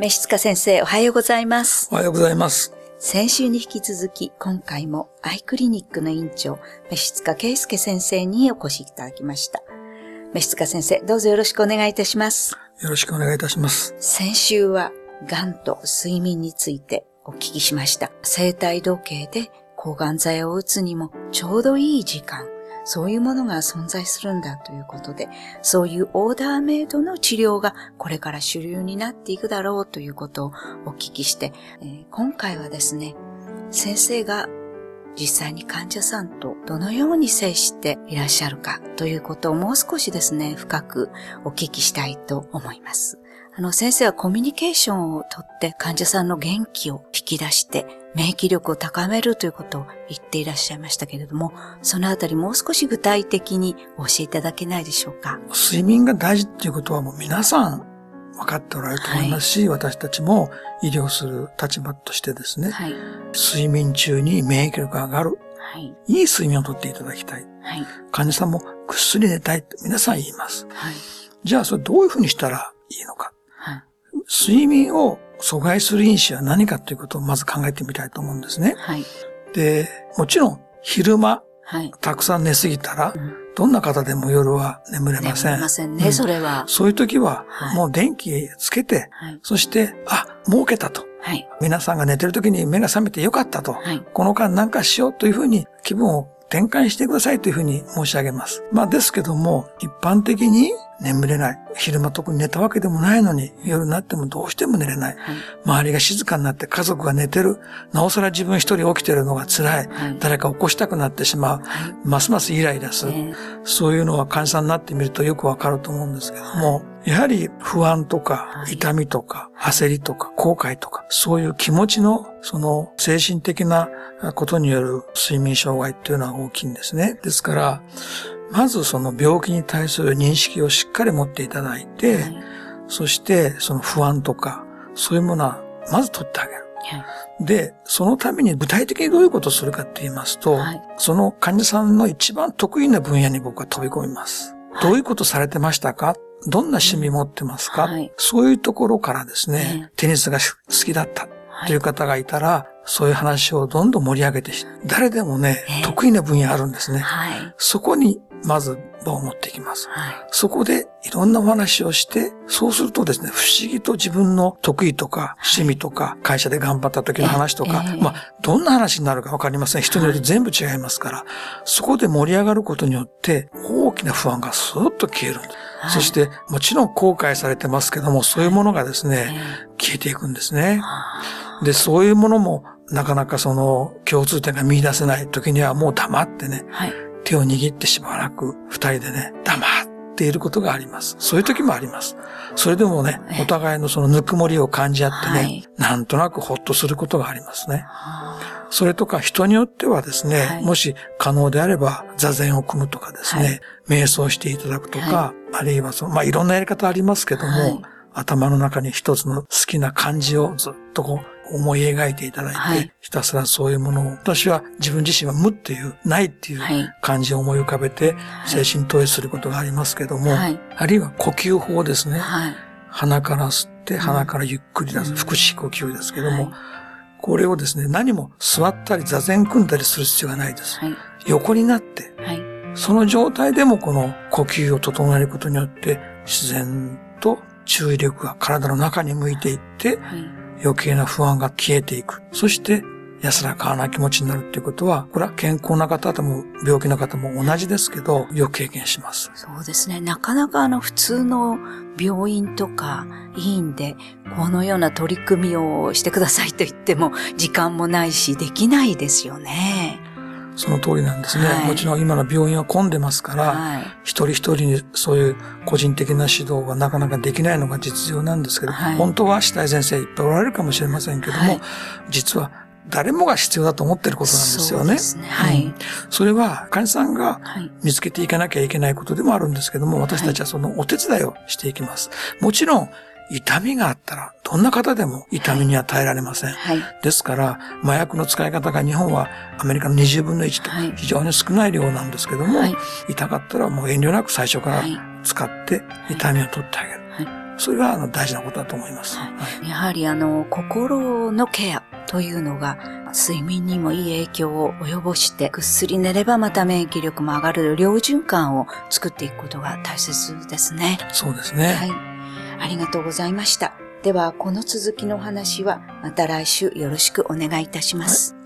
召塚先生、おはようございます。おはようございます。先週に引き続き、今回もアイクリニックの院長、召塚圭介先生にお越しいただきました。召塚先生、どうぞよろしくお願いいたします。よろしくお願いいたします。先週は、癌と睡眠についてお聞きしました。生体時計で抗がん剤を打つにもちょうどいい時間、そういうものが存在するんだということで、そういうオーダーメイドの治療がこれから主流になっていくだろうということをお聞きして、えー今回はですね、先生が実際に患者さんとどのように接していらっしゃるかということをもう少しですね、深くお聞きしたいと思います。あの、先生はコミュニケーションをとって患者さんの元気を引き出して免疫力を高めるということを言っていらっしゃいましたけれども、そのあたりもう少し具体的にお教えいただけないでしょうか？睡眠が大事っていうことはもう皆さん分かっておられると思いますし、私たちも医療する立場としてですね、はい。睡眠中に免疫力が上がる、はい。いい睡眠をとっていただきたい。はい。患者さんもぐっすり寝たいって皆さん言います。はい。じゃあそれどういうふうにしたらいいのか。はい。睡眠を阻害する因子は何かということをまず考えてみたいと思うんですね。はい。で、もちろん昼間はい。たくさん寝すぎたらう、んどんな方でも夜は眠れません。眠れませんね、うんそれは。そういう時はは、いもう電気つけて、はい。そして、あ、儲けたと。はい。皆さんが寝てる時に目が覚めてよかったと。はい。この間何かしようというふうに気分を転換してくださいというふうに申し上げます。まあですけども、一般的に眠れない。昼間特に寝たわけでもないのに、夜になってもどうしても寝れない。はい。周りが静かになって家族が寝てる。なおさら自分一人起きてるのが辛い。はい。誰か起こしたくなってしまう。はい。ますますイライラする。えそういうのは患者さんになってみるとよくわかると思うんですけども、やはり不安とかはい痛みとか焦りとか後悔とか、そういう気持ちのその精神的なことによる睡眠障害っていうのは大きいんですね。ですから、まずその病気に対する認識をしっかり持っていただいて、ーはい。そしてその不安とか、そういうものはまず取ってあげる。はい。で、そのために具体的にどういうことをするかって言いますと、はいその患者さんの一番得意な分野に僕は飛び込みます。はいどういうことされてましたか？どんな趣味持ってますか、はいそういうところからですね、ええテニスが好きだったはいという方がいたら、そういう話をどんどん盛り上げてし、誰でもね、ええ得意な分野あるんですね。はい。そこにまず場を持っていきます。はい。そこでいろんなお話をして、そうするとですね、不思議と自分の得意とか趣味とか、会社で頑張った時の話とか、ええまあ、どんな話になるかわかりません。人によって全部違いますから、そこで盛り上がることによって、大きな不安がスーッと消えるんです。はいそして、もちろん後悔されてますけども、そういうものがですえね、ー消えていくんですね。あで、そういうものも、なかなかその共通点が見出せない時にはもう黙ってね、ーはい。手を握ってしばらく二人でね、黙っていることがあります。そういう時もあります。それでもねえ、え。お互いのそのぬくもりを感じ合ってね、はい。なんとなくほっとすることがありますね。あ。それとか人によってはですね、はい。もし可能であれば座禅を組むとかですね、瞑想していただくとか、あるいはその、まあ、いろんなやり方ありますけども、はい。頭の中に一つの好きな漢字をずっとこう思い描いていただいて、はいひたすらそういうものを、私は自分自身は無っていう、ないっていうはい漢字を思い浮かべて、はい精神投影することがありますけども、はいあるいは呼吸法ですね。はい。鼻から吸って、ん鼻からゆっくり出す、うん腹式呼吸ですけども、はいこれをですね、何も座ったり座禅組んだりする必要がないです。はい。横になって、はい。その状態でもこの呼吸を整えることによって、自然と注意力が体の中に向いていって、はい。余計な不安が消えていく。そして、安らかな気持ちになるっていうことは、これは健康な方でも病気の方も同じですけど、よく経験します。そうですね。なかなかあの普通の病院とか医院でこのような取り組みをしてくださいと言っても時間もないしできないですよね。その通りなんですね。はいもちろん今の病院は混んでますから、はい。一人一人にそういう個人的な指導はなかなかできないのが実情なんですけど、はい本当は下井先生いっぱいおられるかもしれませんけども、はい実は誰もが必要だと思ってることなんですよね。そうですね。はい。うんそれは患者さんがはい。見つけていかなきゃいけないことでもあるんですけども、私たちはそのお手伝いをしていきます。もちろん、痛みがあったら、どんな方でも痛みには耐えられません。はい。ですから、麻薬の使い方が日本はアメリカの20分の1とはい非常に少ない量なんですけども、はい。痛かったらもう遠慮なく最初からはい。使って痛みを取ってあげる。はそれがあの大事なことだと思います。はいやはりあの、心のケアというのが、睡眠にもいい影響を及ぼして、ぐっすり寝ればまた免疫力も上がる良循環を作っていくことが大切ですね。そうですね。はい。ありがとうございました。では、この続きのお話は、また来週よろしくお願いいたします。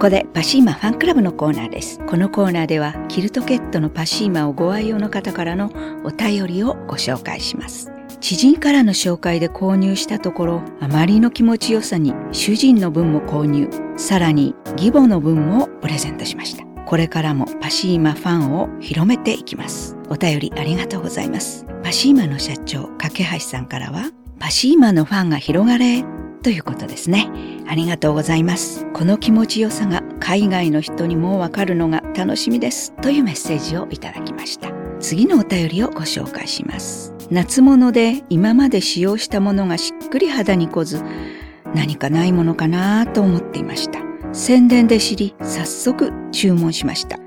ここでパシーマファンクラブのコーナーです。このコーナーではキルトケットのパシーマをご愛用の方からのお便りをご紹介します。知人からの紹介で購入したところ、あまりの気持ちよさに主人の分も購入、さらに義母の分もプレゼントしました。これからもパシーマファンを広めていきます。お便りありがとうございます。パシーマの社長、架橋さんからは、パシーマのファンが広がれということですね。ありがとうございます。この気持ちよさが海外の人にもわかるのが楽しみです。というメッセージをいただきました。次のお便りをご紹介します。夏物で今まで使用したものがしっくり肌に来ず、何かないものかなと思っていました。宣伝で知り、早速注文しました。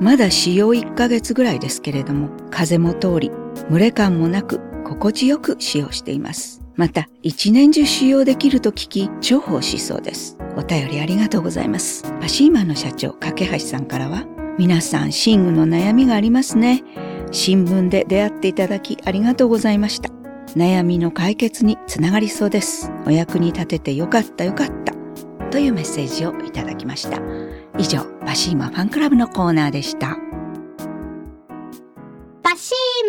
まだ使用1ヶ月ぐらいですけれども、風も通り、蒸れ感もなく、心地よく使用しています。また、一年中使用できると聞き、重宝しそうです。お便りありがとうございます。パシーマンの社長、架橋さんからは、皆さん、寝具の悩みがありますね。新聞で出会っていただきありがとうございました。悩みの解決につながりそうです。お役に立ててよかったよかった。というメッセージをいただきました。以上、パシーマファンクラブのコーナーでした。